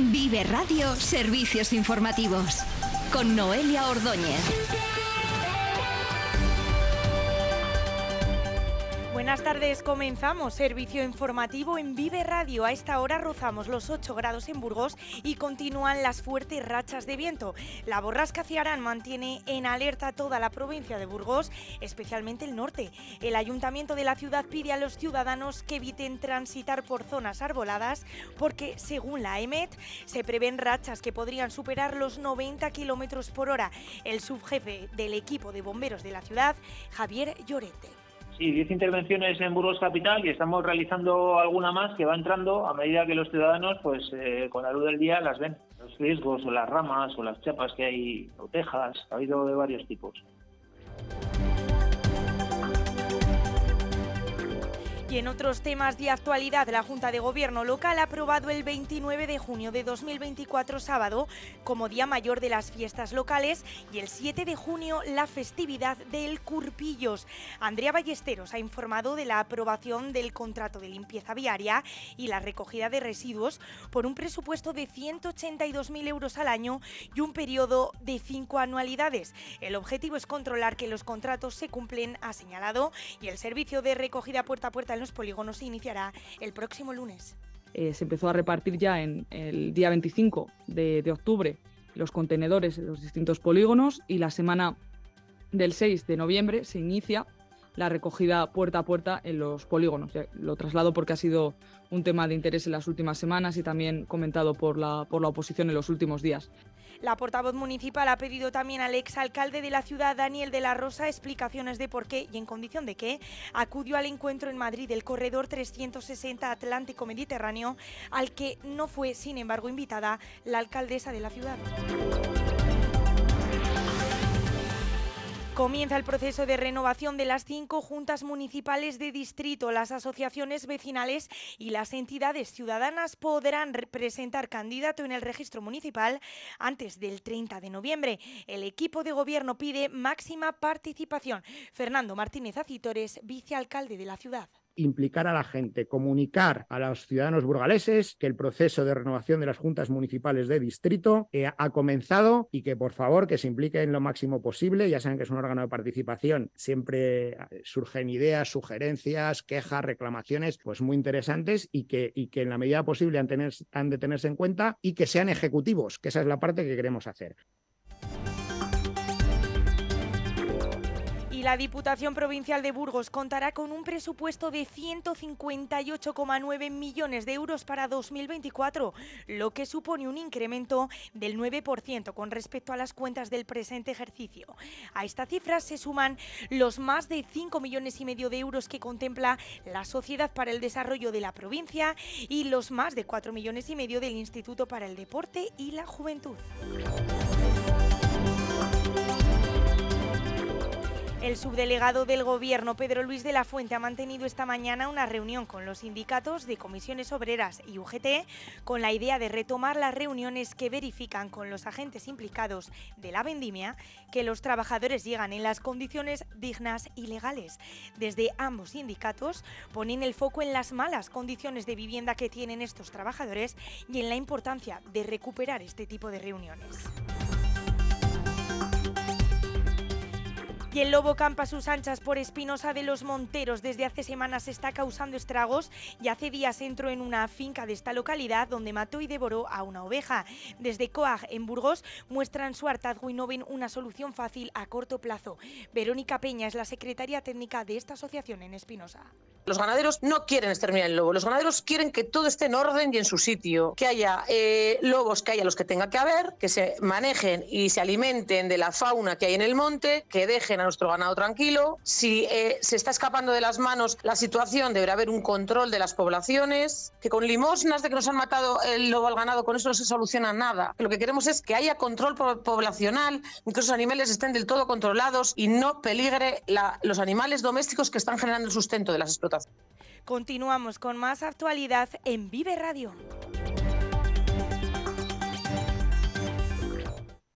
Vive Radio Servicios Informativos con Noelia Ordóñez. Buenas tardes, comenzamos servicio informativo en Vive Radio. A esta hora rozamos los 8 grados en Burgos y continúan las fuertes rachas de viento. La borrasca Ciarán mantiene en alerta toda la provincia de Burgos, especialmente el norte. El ayuntamiento de la ciudad pide a los ciudadanos que eviten transitar por zonas arboladas porque, según la EMET, se prevén rachas que podrían superar los 90 kilómetros por hora. El subjefe del equipo de bomberos de la ciudad, Javier Llorente. Sí, 10 intervenciones en Burgos Capital y estamos realizando alguna más que va entrando a medida que los ciudadanos, pues eh, con la luz del día, las ven. Los riesgos o las ramas o las chapas que hay, o tejas, ha habido de varios tipos. Y en otros temas de actualidad, la Junta de Gobierno local ha aprobado el 29 de junio de 2024, sábado, como Día Mayor de las Fiestas Locales y el 7 de junio la festividad del Curpillos. Andrea Ballesteros ha informado de la aprobación del contrato de limpieza viaria y la recogida de residuos por un presupuesto de 182.000 euros al año y un periodo de cinco anualidades. El objetivo es controlar que los contratos se cumplen, ha señalado, y el servicio de recogida puerta a puerta los polígonos se iniciará el próximo lunes. Eh, se empezó a repartir ya en el día 25 de, octubre los contenedores en los distintos polígonos y la semana del 6 de noviembre se inicia la recogida puerta a puerta en los polígonos. Lo traslado porque ha sido un tema de interés en las últimas semanas y también comentado por la, por la oposición en los últimos días. La portavoz municipal ha pedido también al exalcalde de la ciudad, Daniel de la Rosa, explicaciones de por qué y en condición de qué acudió al encuentro en Madrid del corredor 360 Atlántico Mediterráneo, al que no fue, sin embargo, invitada la alcaldesa de la ciudad. Comienza el proceso de renovación de las cinco juntas municipales de distrito. Las asociaciones vecinales y las entidades ciudadanas podrán presentar candidato en el registro municipal antes del 30 de noviembre. El equipo de gobierno pide máxima participación. Fernando Martínez Acitores, vicealcalde de la ciudad implicar a la gente, comunicar a los ciudadanos burgaleses que el proceso de renovación de las juntas municipales de distrito eh, ha comenzado y que por favor que se impliquen lo máximo posible. Ya saben que es un órgano de participación, siempre eh, surgen ideas, sugerencias, quejas, reclamaciones, pues muy interesantes y que, y que en la medida posible han, tener, han de tenerse en cuenta y que sean ejecutivos, que esa es la parte que queremos hacer. Y la Diputación Provincial de Burgos contará con un presupuesto de 158,9 millones de euros para 2024, lo que supone un incremento del 9% con respecto a las cuentas del presente ejercicio. A esta cifra se suman los más de 5 millones y medio de euros que contempla la Sociedad para el Desarrollo de la provincia y los más de 4 millones y medio del Instituto para el Deporte y la Juventud. El subdelegado del Gobierno, Pedro Luis de la Fuente, ha mantenido esta mañana una reunión con los sindicatos de comisiones obreras y UGT con la idea de retomar las reuniones que verifican con los agentes implicados de la vendimia que los trabajadores llegan en las condiciones dignas y legales. Desde ambos sindicatos ponen el foco en las malas condiciones de vivienda que tienen estos trabajadores y en la importancia de recuperar este tipo de reuniones. Y el lobo campa sus anchas por Espinosa de los Monteros. Desde hace semanas está causando estragos y hace días entró en una finca de esta localidad donde mató y devoró a una oveja. Desde Coag, en Burgos, muestran su hartazgo y no ven una solución fácil a corto plazo. Verónica Peña es la secretaria técnica de esta asociación en Espinosa. Los ganaderos no quieren exterminar el lobo, los ganaderos quieren que todo esté en orden y en su sitio, que haya eh, lobos, que haya los que tenga que haber, que se manejen y se alimenten de la fauna que hay en el monte, que dejen a nuestro ganado tranquilo. Si eh, se está escapando de las manos la situación, deberá haber un control de las poblaciones, que con limosnas de que nos han matado el lobo al ganado, con eso no se soluciona nada. Lo que queremos es que haya control poblacional, que esos animales estén del todo controlados y no peligre los animales domésticos que están generando el sustento de las explotaciones. Continuamos con más actualidad en Vive Radio.